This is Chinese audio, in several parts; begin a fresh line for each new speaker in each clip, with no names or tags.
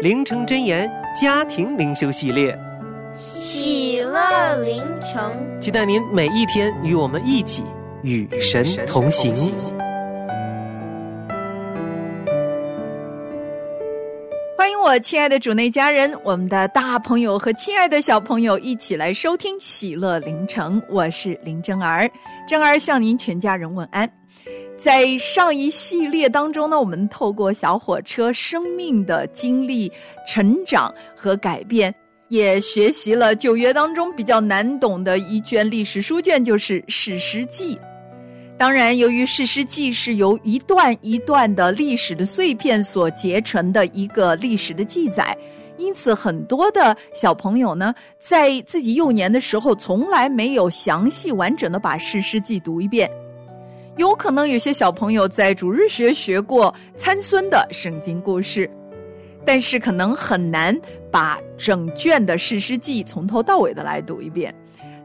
灵城真言家庭灵修系列，
喜乐灵城，
期待您每一天与我们一起与神同行。
欢迎我亲爱的主内家人，我们的大朋友和亲爱的小朋友一起来收听喜乐灵城，我是林真儿，真儿向您全家人问安。在上一系列当中呢，我们透过小火车生命的经历、成长和改变，也学习了旧约当中比较难懂的一卷历史书卷，就是《史诗记》。当然，由于《史诗记》是由一段一段的历史的碎片所结成的一个历史的记载，因此很多的小朋友呢，在自己幼年的时候，从来没有详细完整的把《史诗记》读一遍。有可能有些小朋友在主日学学过参孙的圣经故事，但是可能很难把整卷的《史诗记》从头到尾的来读一遍。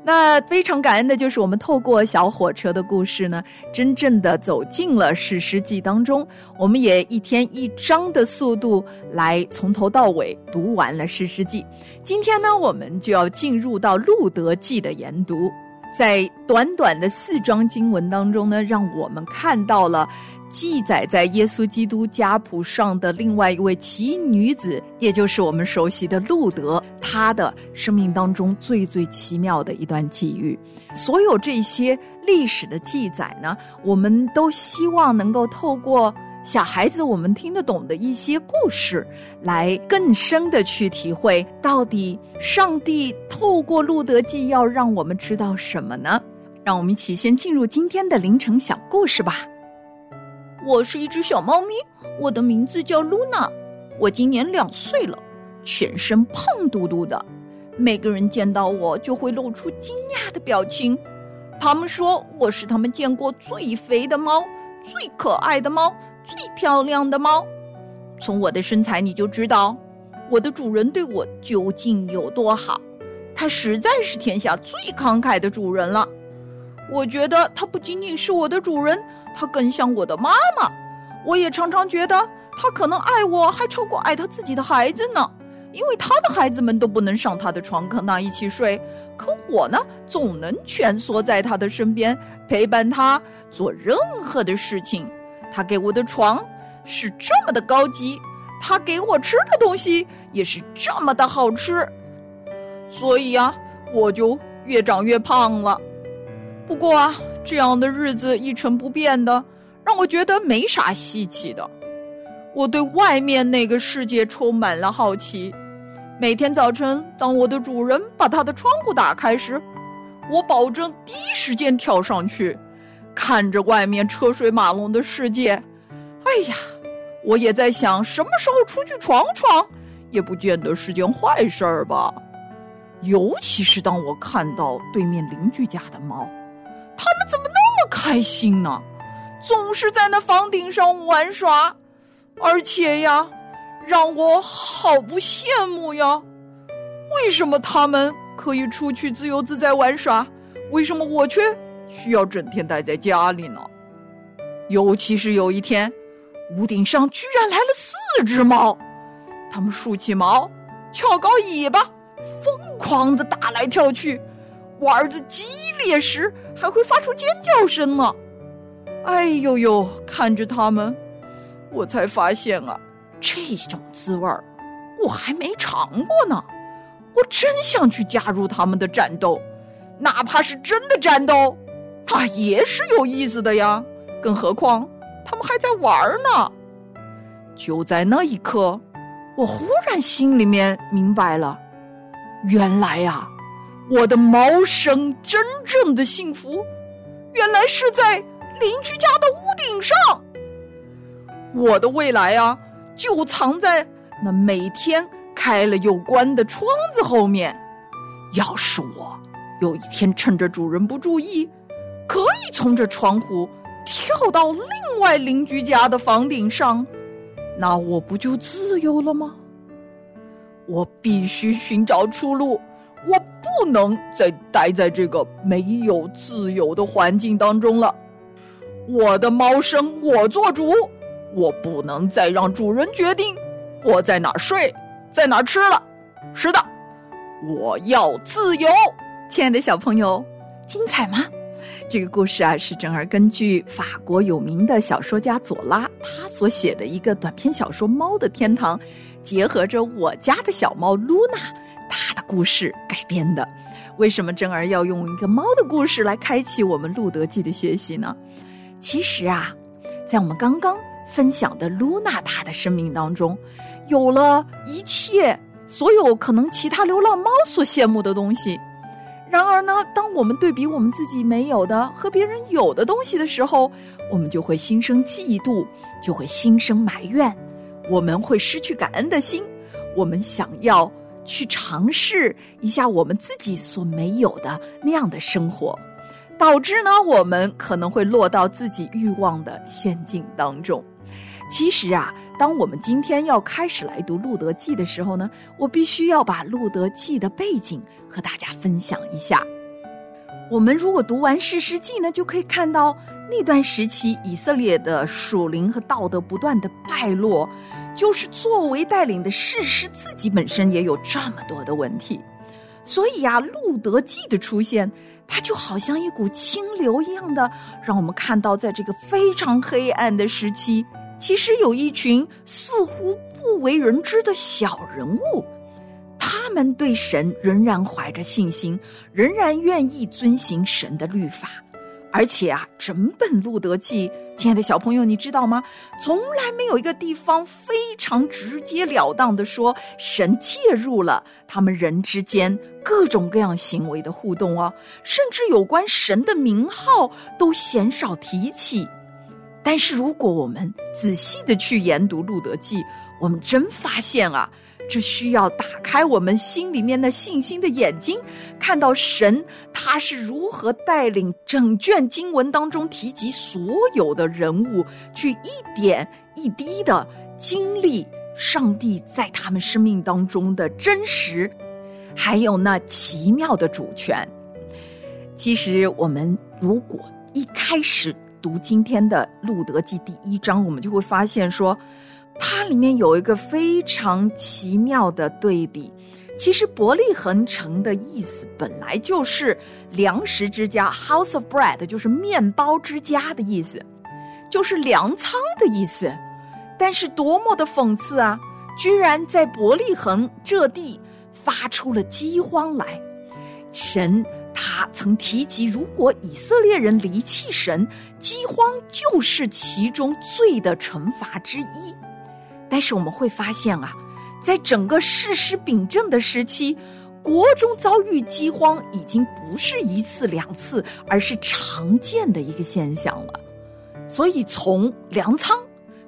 那非常感恩的就是我们透过小火车的故事呢，真正的走进了《史诗记》当中。我们也一天一章的速度来从头到尾读完了《史诗记》。今天呢，我们就要进入到《路德记》的研读。在短短的四章经文当中呢，让我们看到了记载在耶稣基督家谱上的另外一位奇女子，也就是我们熟悉的路德，她的生命当中最最奇妙的一段际遇。所有这些历史的记载呢，我们都希望能够透过。小孩子，我们听得懂的一些故事，来更深的去体会，到底上帝透过《路德记》要让我们知道什么呢？让我们一起先进入今天的凌晨小故事吧。
我是一只小猫咪，我的名字叫露娜，我今年两岁了，全身胖嘟嘟的，每个人见到我就会露出惊讶的表情，他们说我是他们见过最肥的猫，最可爱的猫。最漂亮的猫，从我的身材你就知道，我的主人对我究竟有多好。他实在是天下最慷慨的主人了。我觉得他不仅仅是我的主人，他更像我的妈妈。我也常常觉得他可能爱我还超过爱他自己的孩子呢，因为他的孩子们都不能上他的床跟他一起睡，可我呢，总能蜷缩在他的身边，陪伴他做任何的事情。他给我的床是这么的高级，他给我吃的东西也是这么的好吃，所以啊，我就越长越胖了。不过啊，这样的日子一成不变的，让我觉得没啥稀奇的。我对外面那个世界充满了好奇。每天早晨，当我的主人把他的窗户打开时，我保证第一时间跳上去。看着外面车水马龙的世界，哎呀，我也在想，什么时候出去闯闯，也不见得是件坏事儿吧。尤其是当我看到对面邻居家的猫，它们怎么那么开心呢？总是在那房顶上玩耍，而且呀，让我好不羡慕呀。为什么它们可以出去自由自在玩耍？为什么我却？需要整天待在家里呢，尤其是有一天，屋顶上居然来了四只猫，它们竖起毛，翘高尾巴，疯狂的打来跳去，玩的激烈时还会发出尖叫声呢。哎呦呦，看着它们，我才发现啊，这种滋味儿我还没尝过呢。我真想去加入他们的战斗，哪怕是真的战斗，它也是有意思的呀。更何况他们还在玩呢。就在那一刻，我忽然心里面明白了，原来呀，我的猫生真正的幸福，原来是在邻居家的屋顶上。我的未来啊，就藏在那每天开了又关的窗子后面。要是我有一天趁着主人不注意，可以从这窗户跳到另外邻居家的房顶上，那我不就自由了吗？我必须寻找出路，我不能再待在这个没有自由的环境当中了。我的猫生我做主。我不能再让主人决定我在哪睡，在哪吃了。是的，我要自由。
亲爱的小朋友，精彩吗？这个故事啊，是正儿根据法国有名的小说家左拉他所写的一个短篇小说《猫的天堂》，结合着我家的小猫露娜她的故事改编的。为什么正儿要用一个猫的故事来开启我们《路德记》的学习呢？其实啊，在我们刚刚。分享的露娜，她的生命当中，有了一切所有可能其他流浪猫所羡慕的东西。然而呢，当我们对比我们自己没有的和别人有的东西的时候，我们就会心生嫉妒，就会心生埋怨，我们会失去感恩的心，我们想要去尝试一下我们自己所没有的那样的生活，导致呢，我们可能会落到自己欲望的陷阱当中。其实啊，当我们今天要开始来读《路德记》的时候呢，我必须要把《路德记》的背景和大家分享一下。我们如果读完《世世记》呢，就可以看到那段时期以色列的属灵和道德不断的败落，就是作为带领的士师自己本身也有这么多的问题。所以呀，《路德记》的出现，它就好像一股清流一样的，让我们看到在这个非常黑暗的时期。其实有一群似乎不为人知的小人物，他们对神仍然怀着信心，仍然愿意遵行神的律法。而且啊，整本《路德记》，亲爱的小朋友，你知道吗？从来没有一个地方非常直截了当的说神介入了他们人之间各种各样行为的互动哦，甚至有关神的名号都鲜少提起。但是，如果我们仔细的去研读《路德记》，我们真发现啊，这需要打开我们心里面的信心的眼睛，看到神他是如何带领整卷经文当中提及所有的人物，去一点一滴的经历上帝在他们生命当中的真实，还有那奇妙的主权。其实，我们如果一开始，读今天的《路德记》第一章，我们就会发现说，它里面有一个非常奇妙的对比。其实伯利恒城的意思本来就是粮食之家 （House of Bread），就是面包之家的意思，就是粮仓的意思。但是多么的讽刺啊！居然在伯利恒这地发出了饥荒来，神。他曾提及，如果以色列人离弃神，饥荒就是其中罪的惩罚之一。但是我们会发现啊，在整个世师秉政的时期，国中遭遇饥荒已经不是一次两次，而是常见的一个现象了。所以，从粮仓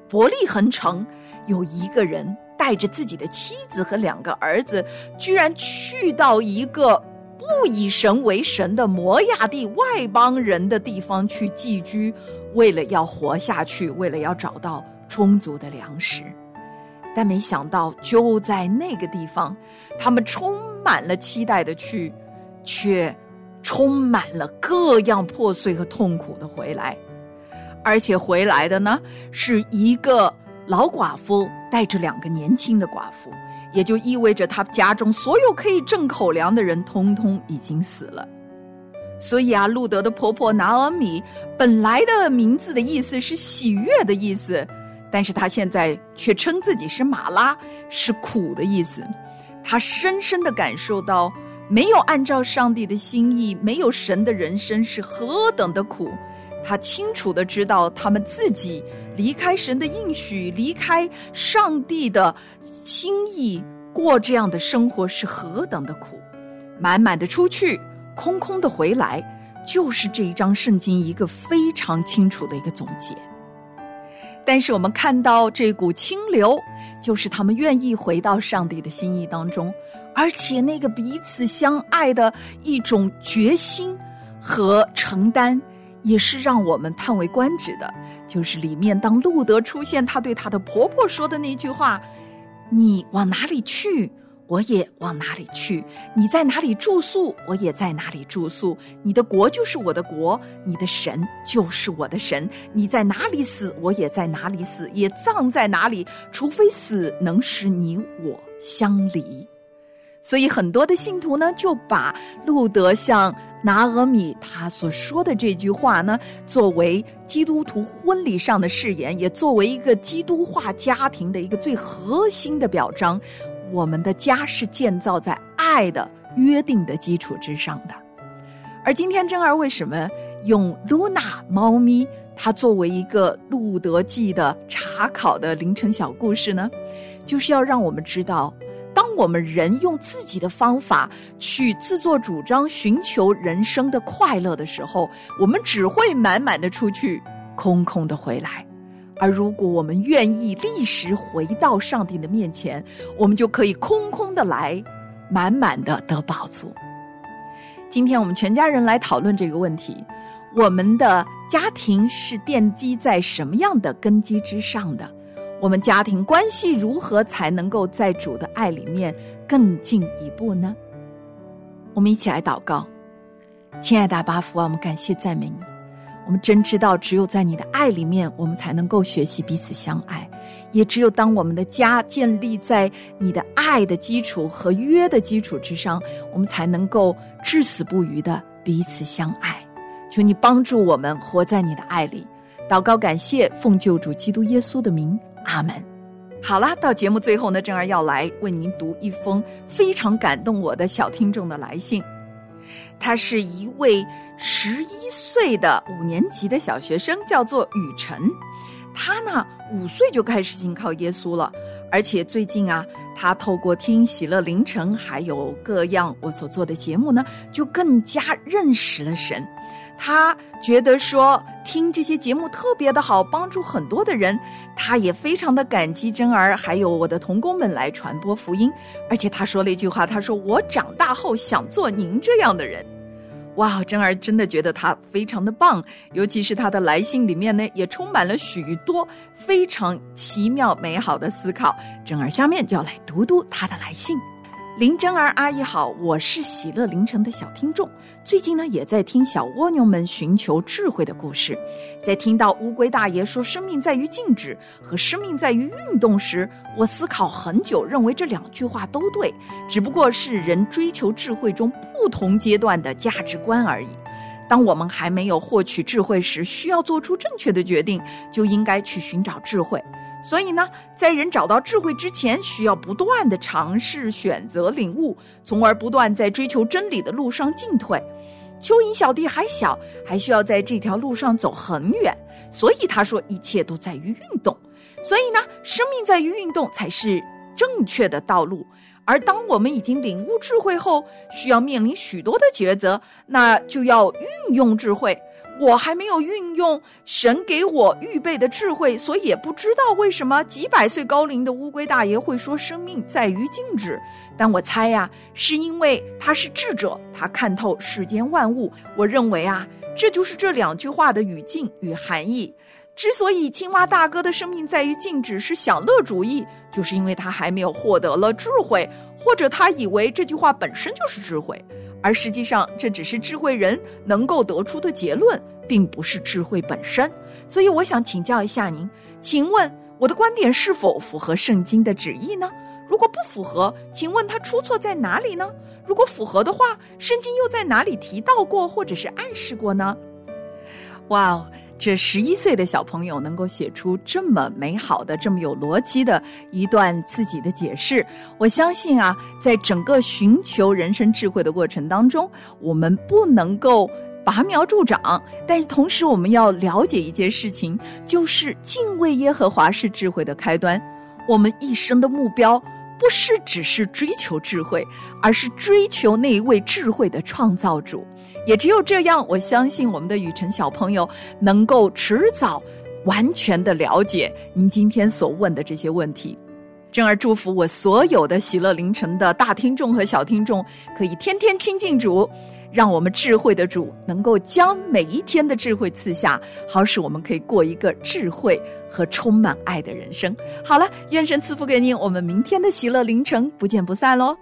伯利恒城，有一个人带着自己的妻子和两个儿子，居然去到一个。不以神为神的摩亚地外邦人的地方去寄居，为了要活下去，为了要找到充足的粮食，但没想到就在那个地方，他们充满了期待的去，却充满了各样破碎和痛苦的回来，而且回来的呢是一个老寡妇带着两个年轻的寡妇。也就意味着他家中所有可以挣口粮的人，通通已经死了。所以啊，路德的婆婆拿尔米本来的名字的意思是喜悦的意思，但是他现在却称自己是马拉，是苦的意思。他深深的感受到，没有按照上帝的心意，没有神的人生是何等的苦。他清楚的知道，他们自己离开神的应许，离开上帝的心意，过这样的生活是何等的苦。满满的出去，空空的回来，就是这一章圣经一个非常清楚的一个总结。但是我们看到这股清流，就是他们愿意回到上帝的心意当中，而且那个彼此相爱的一种决心和承担，也是让我们叹为观止的。就是里面当路德出现，他对他的婆婆说的那句话：“你往哪里去？”我也往哪里去？你在哪里住宿？我也在哪里住宿。你的国就是我的国，你的神就是我的神。你在哪里死，我也在哪里死，也葬在哪里。除非死能使你我相离。所以很多的信徒呢，就把路德向拿俄米他所说的这句话呢，作为基督徒婚礼上的誓言，也作为一个基督化家庭的一个最核心的表彰。我们的家是建造在爱的约定的基础之上的，而今天真儿为什么用露娜猫咪它作为一个《路德记》的查考的凌晨小故事呢？就是要让我们知道，当我们人用自己的方法去自作主张寻求人生的快乐的时候，我们只会满满的出去，空空的回来。而如果我们愿意立时回到上帝的面前，我们就可以空空的来，满满的得宝足。今天我们全家人来讨论这个问题：我们的家庭是奠基在什么样的根基之上的？我们家庭关系如何才能够在主的爱里面更进一步呢？我们一起来祷告，亲爱的阿巴夫啊，我们感谢赞美你。我们真知道，只有在你的爱里面，我们才能够学习彼此相爱；也只有当我们的家建立在你的爱的基础和约的基础之上，我们才能够至死不渝的彼此相爱。求你帮助我们活在你的爱里。祷告，感谢，奉救主基督耶稣的名，阿门。好啦，到节目最后呢，正儿要来为您读一封非常感动我的小听众的来信。他是一位十一岁的五年级的小学生，叫做雨辰。他呢五岁就开始信靠耶稣了，而且最近啊，他透过听喜乐凌晨还有各样我所做的节目呢，就更加认识了神。他觉得说听这些节目特别的好，帮助很多的人。他也非常的感激真儿，还有我的童工们来传播福音。而且他说了一句话，他说：“我长大后想做您这样的人。”哇，真儿真的觉得他非常的棒，尤其是他的来信里面呢，也充满了许多非常奇妙美好的思考。真儿下面就要来读读他的来信。林真儿阿姨好，我是喜乐凌晨的小听众，最近呢也在听小蜗牛们寻求智慧的故事，在听到乌龟大爷说“生命在于静止”和“生命在于运动”时，我思考很久，认为这两句话都对，只不过是人追求智慧中不同阶段的价值观而已。当我们还没有获取智慧时，需要做出正确的决定，就应该去寻找智慧。所以呢，在人找到智慧之前，需要不断的尝试、选择、领悟，从而不断在追求真理的路上进退。蚯蚓小弟还小，还需要在这条路上走很远，所以他说一切都在于运动。所以呢，生命在于运动才是正确的道路。而当我们已经领悟智慧后，需要面临许多的抉择，那就要运用智慧。我还没有运用神给我预备的智慧，所以也不知道为什么几百岁高龄的乌龟大爷会说生命在于静止。但我猜呀，是因为他是智者，他看透世间万物。我认为啊，这就是这两句话的语境与含义。之所以青蛙大哥的生命在于静止是享乐主义，就是因为他还没有获得了智慧，或者他以为这句话本身就是智慧。而实际上，这只是智慧人能够得出的结论，并不是智慧本身。所以，我想请教一下您，请问我的观点是否符合圣经的旨意呢？如果不符合，请问它出错在哪里呢？如果符合的话，圣经又在哪里提到过或者是暗示过呢？哇哦，这十一岁的小朋友能够写出这么美好的、这么有逻辑的一段自己的解释。我相信啊，在整个寻求人生智慧的过程当中，我们不能够拔苗助长，但是同时我们要了解一件事情，就是敬畏耶和华是智慧的开端。我们一生的目标。不是只是追求智慧，而是追求那一位智慧的创造主。也只有这样，我相信我们的雨辰小朋友能够迟早完全的了解您今天所问的这些问题。真儿祝福我所有的喜乐凌晨的大听众和小听众，可以天天亲近主。让我们智慧的主能够将每一天的智慧赐下，好使我们可以过一个智慧和充满爱的人生。好了，愿神赐福给您，我们明天的喜乐凌晨不见不散喽。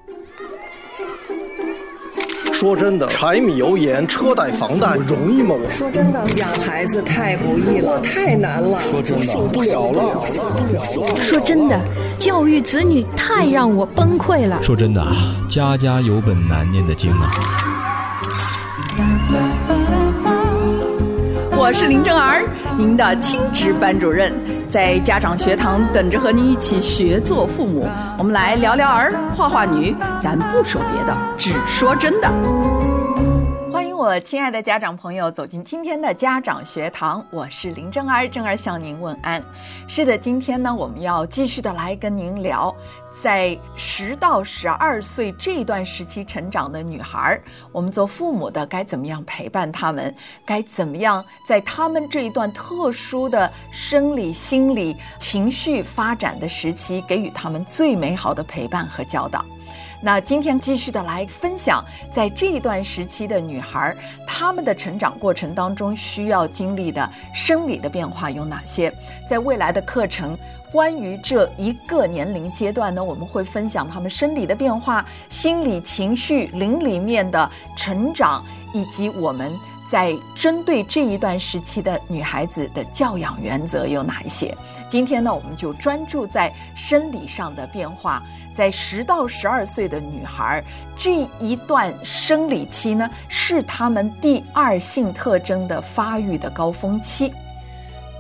说真的，柴米油盐车贷房贷容易吗？我
说真的，养孩子太不易了，太难了。
说真的，受不了了，受不了了。
说真的，教育子女太让我崩溃了。
说真的，家家有本难念的经啊。
我是林正儿，您的亲职班主任，在家长学堂等着和您一起学做父母。我们来聊聊儿，画画女，咱不说别的，只说真的。我亲爱的家长朋友走进今天的家长学堂，我是林正儿，正儿向您问安。是的，今天呢，我们要继续的来跟您聊。在十到十二岁这段时期成长的女孩，我们做父母的该怎么样陪伴他们？该怎么样在他们这一段特殊的生理、心理、情绪发展的时期，给予他们最美好的陪伴和教导？那今天继续的来分享，在这一段时期的女孩，她们的成长过程当中需要经历的生理的变化有哪些？在未来的课程，关于这一个年龄阶段呢，我们会分享她们生理的变化、心理情绪、灵里面的成长，以及我们在针对这一段时期的女孩子的教养原则有哪一些？今天呢，我们就专注在生理上的变化。在十到十二岁的女孩这一段生理期呢，是她们第二性特征的发育的高峰期。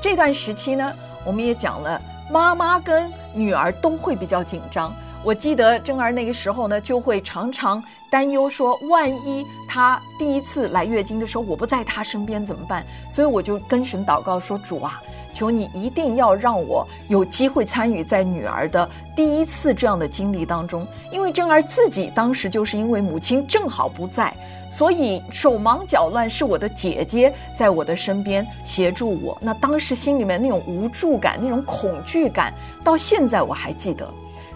这段时期呢，我们也讲了，妈妈跟女儿都会比较紧张。我记得珍儿那个时候呢，就会常常担忧说，万一她第一次来月经的时候，我不在她身边怎么办？所以我就跟神祷告说：“主啊。”求你一定要让我有机会参与在女儿的第一次这样的经历当中，因为珍儿自己当时就是因为母亲正好不在，所以手忙脚乱，是我的姐姐在我的身边协助我。那当时心里面那种无助感、那种恐惧感，到现在我还记得，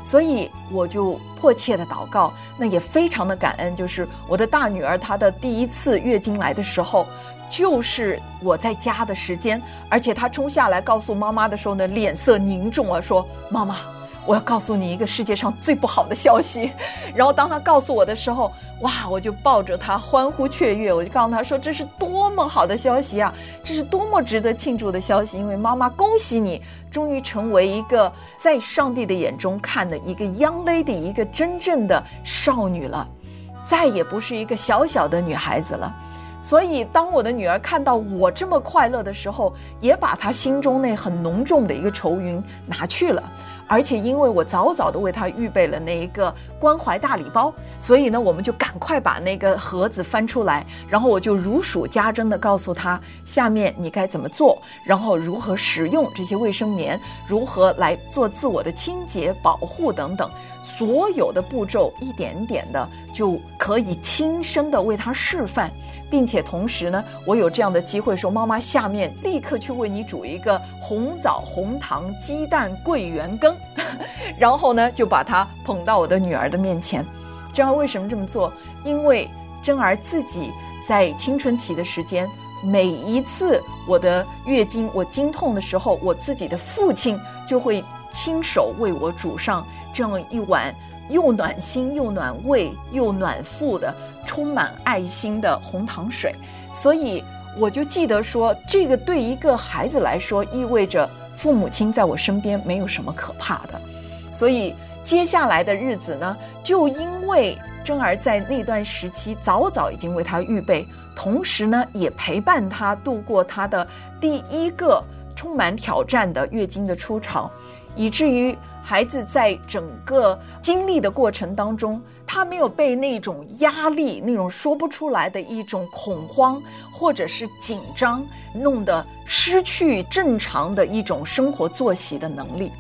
所以我就迫切的祷告，那也非常的感恩，就是我的大女儿她的第一次月经来的时候。就是我在家的时间，而且他冲下来告诉妈妈的时候呢，脸色凝重啊，说：“妈妈，我要告诉你一个世界上最不好的消息。”然后当他告诉我的时候，哇，我就抱着他欢呼雀跃，我就告诉他说：“这是多么好的消息啊！这是多么值得庆祝的消息！因为妈妈恭喜你，终于成为一个在上帝的眼中看的一个 young lady，一个真正的少女了，再也不是一个小小的女孩子了。”所以，当我的女儿看到我这么快乐的时候，也把她心中那很浓重的一个愁云拿去了。而且，因为我早早的为她预备了那一个关怀大礼包，所以呢，我们就赶快把那个盒子翻出来，然后我就如数家珍的告诉她，下面你该怎么做，然后如何使用这些卫生棉，如何来做自我的清洁保护等等，所有的步骤一点点的就可以亲身的为她示范。并且同时呢，我有这样的机会说，妈妈下面立刻去为你煮一个红枣、红糖、鸡蛋、桂圆羹，然后呢，就把它捧到我的女儿的面前。珍儿为什么这么做？因为珍儿自己在青春期的时间，每一次我的月经、我经痛的时候，我自己的父亲就会亲手为我煮上这样一碗又暖心又暖胃又暖腹的。充满爱心的红糖水，所以我就记得说，这个对一个孩子来说，意味着父母亲在我身边没有什么可怕的。所以接下来的日子呢，就因为真儿在那段时期早早已经为他预备，同时呢，也陪伴他度过他的第一个充满挑战的月经的初潮，以至于孩子在整个经历的过程当中，他没有被那种压力、那种说不出来的一种恐慌或者是紧张弄得失去正常的一种生活作息的能力，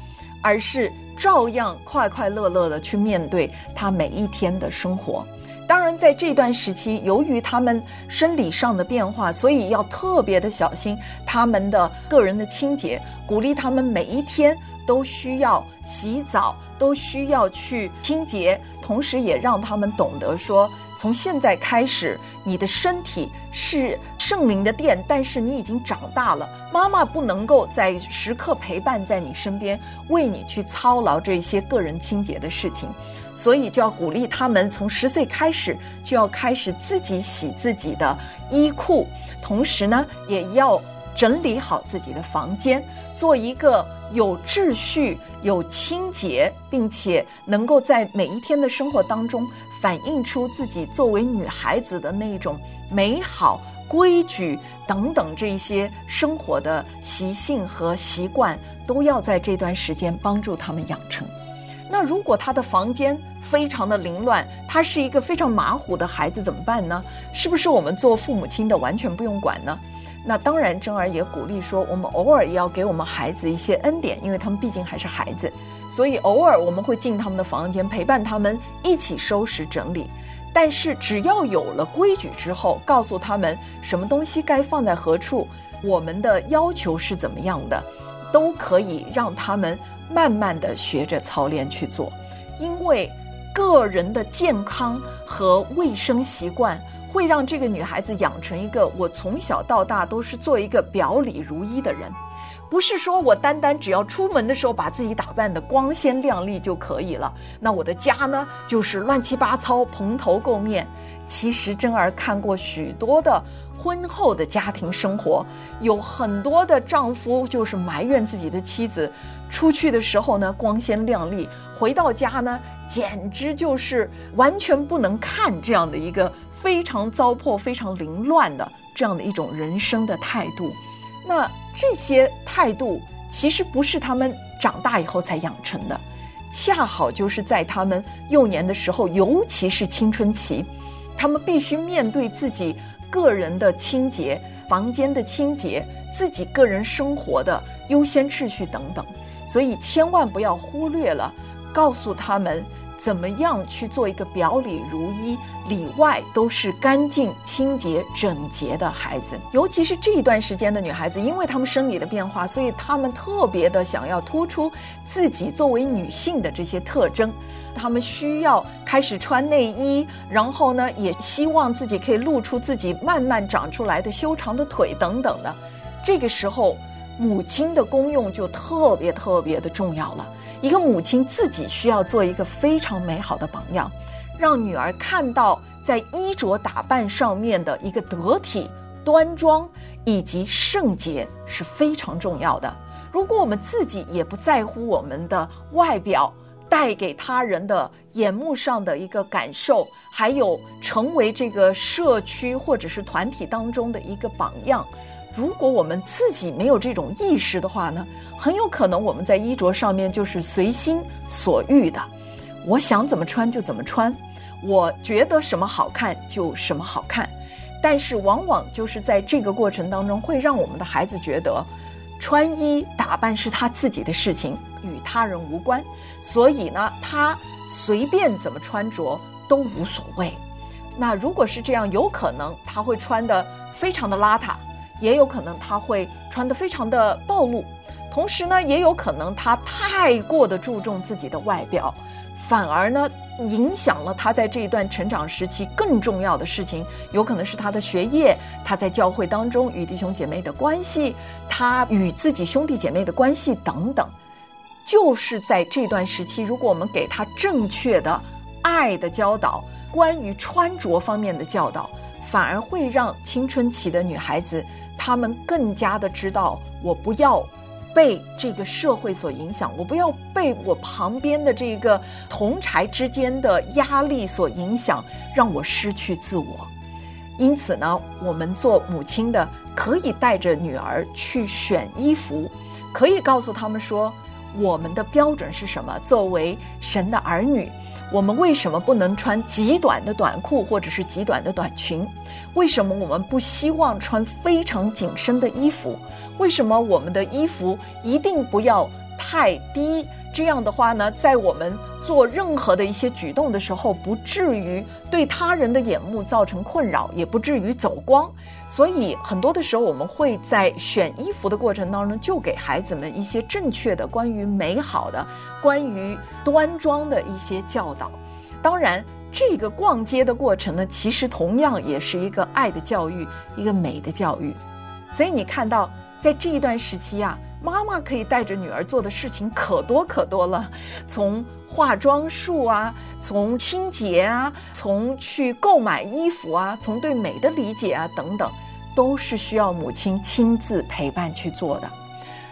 而是。照样快快乐乐的去面对他每一天的生活。当然，在这段时期，由于他们生理上的变化，所以要特别的小心他们的个人的清洁，鼓励他们每一天都需要洗澡，都需要去清洁，同时也让他们懂得说。从现在开始，你的身体是圣灵的殿，但是你已经长大了。妈妈不能够在时刻陪伴在你身边，为你去操劳这些个人清洁的事情，所以就要鼓励他们从十岁开始就要开始自己洗自己的衣裤，同时呢，也要整理好自己的房间，做一个有秩序、有清洁，并且能够在每一天的生活当中。反映出自己作为女孩子的那种美好、规矩等等这些生活的习性和习惯，都要在这段时间帮助他们养成。那如果他的房间非常的凌乱，他是一个非常马虎的孩子，怎么办呢？是不是我们做父母亲的完全不用管呢？那当然，珍儿也鼓励说，我们偶尔也要给我们孩子一些恩典，因为他们毕竟还是孩子。所以偶尔我们会进他们的房间，陪伴他们一起收拾整理。但是只要有了规矩之后，告诉他们什么东西该放在何处，我们的要求是怎么样的，都可以让他们慢慢的学着操练去做。因为个人的健康和卫生习惯，会让这个女孩子养成一个我从小到大都是做一个表里如一的人。不是说我单单只要出门的时候把自己打扮的光鲜亮丽就可以了，那我的家呢就是乱七八糟、蓬头垢面。其实真儿看过许多的婚后的家庭生活，有很多的丈夫就是埋怨自己的妻子，出去的时候呢光鲜亮丽，回到家呢简直就是完全不能看这样的一个非常糟粕、非常凌乱的这样的一种人生的态度。那这些态度其实不是他们长大以后才养成的，恰好就是在他们幼年的时候，尤其是青春期，他们必须面对自己个人的清洁、房间的清洁、自己个人生活的优先秩序等等，所以千万不要忽略了，告诉他们。怎么样去做一个表里如一、里外都是干净、清洁、整洁的孩子？尤其是这一段时间的女孩子，因为她们生理的变化，所以她们特别的想要突出自己作为女性的这些特征。她们需要开始穿内衣，然后呢，也希望自己可以露出自己慢慢长出来的修长的腿等等的。这个时候，母亲的功用就特别特别的重要了。一个母亲自己需要做一个非常美好的榜样，让女儿看到在衣着打扮上面的一个得体、端庄以及圣洁是非常重要的。如果我们自己也不在乎我们的外表带给他人的眼目上的一个感受，还有成为这个社区或者是团体当中的一个榜样。如果我们自己没有这种意识的话呢，很有可能我们在衣着上面就是随心所欲的，我想怎么穿就怎么穿，我觉得什么好看就什么好看，但是往往就是在这个过程当中，会让我们的孩子觉得，穿衣打扮是他自己的事情，与他人无关，所以呢，他随便怎么穿着都无所谓。那如果是这样，有可能他会穿的非常的邋遢。也有可能他会穿得非常的暴露，同时呢，也有可能他太过的注重自己的外表，反而呢影响了他在这一段成长时期更重要的事情，有可能是他的学业，他在教会当中与弟兄姐妹的关系，他与自己兄弟姐妹的关系等等，就是在这段时期，如果我们给他正确的爱的教导，关于穿着方面的教导，反而会让青春期的女孩子。他们更加的知道，我不要被这个社会所影响，我不要被我旁边的这个同柴之间的压力所影响，让我失去自我。因此呢，我们做母亲的可以带着女儿去选衣服，可以告诉他们说，我们的标准是什么？作为神的儿女，我们为什么不能穿极短的短裤或者是极短的短裙？为什么我们不希望穿非常紧身的衣服？为什么我们的衣服一定不要太低？这样的话呢，在我们做任何的一些举动的时候，不至于对他人的眼目造成困扰，也不至于走光。所以很多的时候，我们会在选衣服的过程当中，就给孩子们一些正确的关于美好的、关于端庄的一些教导。当然，这个逛街的过程呢，其实同样也是一个爱的教育，一个美的教育。所以你看到，在这一段时期啊。妈妈可以带着女儿做的事情可多可多了，从化妆术啊，从清洁啊，从去购买衣服啊，从对美的理解啊等等，都是需要母亲亲自陪伴去做的。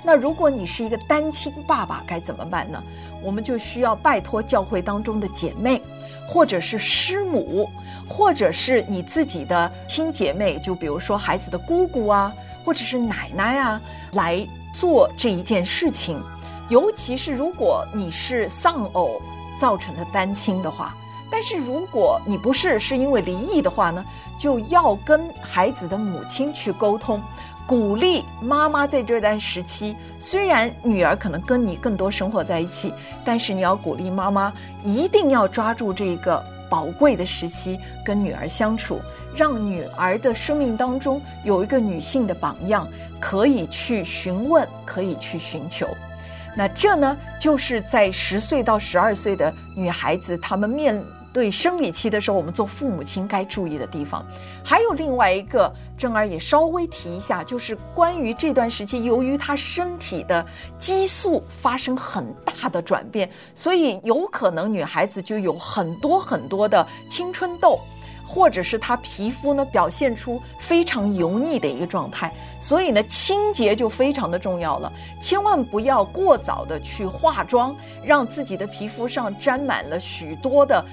那如果你是一个单亲爸爸，该怎么办呢？我们就需要拜托教会当中的姐妹，或者是师母，或者是你自己的亲姐妹，就比如说孩子的姑姑啊，或者是奶奶啊，来。做这一件事情，尤其是如果你是丧偶造成的单亲的话，但是如果你不是是因为离异的话呢，就要跟孩子的母亲去沟通，鼓励妈妈在这段时期，虽然女儿可能跟你更多生活在一起，但是你要鼓励妈妈一定要抓住这个宝贵的时期跟女儿相处，让女儿的生命当中有一个女性的榜样。可以去询问，可以去寻求。那这呢，就是在十岁到十二岁的女孩子，她们面对生理期的时候，我们做父母亲该注意的地方。还有另外一个，正儿也稍微提一下，就是关于这段时期，由于她身体的激素发生很大的转变，所以有可能女孩子就有很多很多的青春痘。或者是她皮肤呢表现出非常油腻的一个状态，所以呢清洁就非常的重要了，千万不要过早的去化妆，让自己的皮肤上沾满了许多的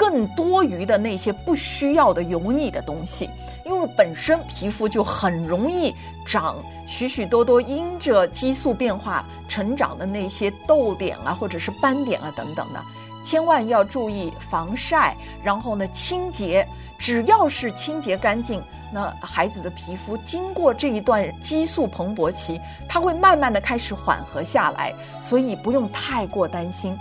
更多余的那些不需要的油腻的东西，因为本身皮肤就很容易长许许多多因着激素变化成长的那些痘点啊，或者是斑点啊等等的。千万要注意防晒，然后呢，清洁。只要是清洁干净，那孩子的皮肤经过这一段激素蓬勃期，它会慢慢的开始缓和下来，所以不用太过担心。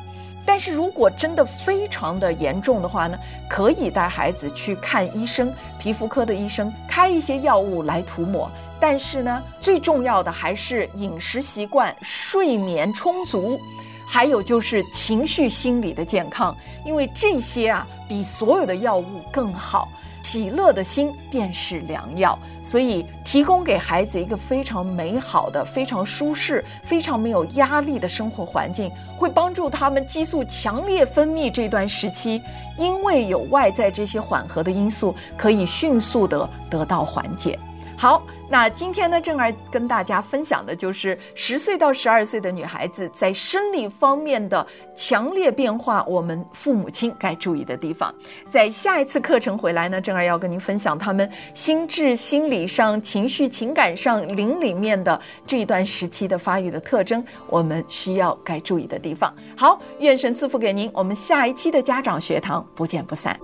但是如果真的非常的严重的话呢，可以带孩子去看医生，皮肤科的医生开一些药物来涂抹。但是呢，最重要的还是饮食习惯、睡眠充足。还有就是情绪心理的健康，因为这些啊比所有的药物更好。喜乐的心便是良药，所以提供给孩子一个非常美好的、非常舒适、非常没有压力的生活环境，会帮助他们激素强烈分泌这段时期，因为有外在这些缓和的因素，可以迅速的得到缓解。好，那今天呢，正儿跟大家分享的就是十岁到十二岁的女孩子在生理方面的强烈变化，我们父母亲该注意的地方。在下一次课程回来呢，正儿要跟您分享他们心智、心理上、情绪、情感上灵里面的这一段时期的发育的特征，我们需要该注意的地方。好，愿神赐福给您，我们下一期的家长学堂不见不散。